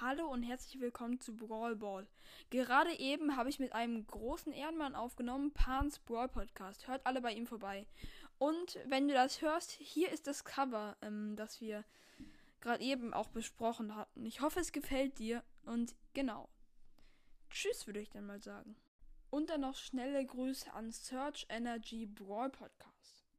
Hallo und herzlich willkommen zu Brawl Ball. Gerade eben habe ich mit einem großen Ehrenmann aufgenommen, Pans Brawl Podcast. Hört alle bei ihm vorbei. Und wenn du das hörst, hier ist das Cover, ähm, das wir gerade eben auch besprochen hatten. Ich hoffe, es gefällt dir und genau. Tschüss, würde ich dann mal sagen. Und dann noch schnelle Grüße an Search Energy Brawl Podcast.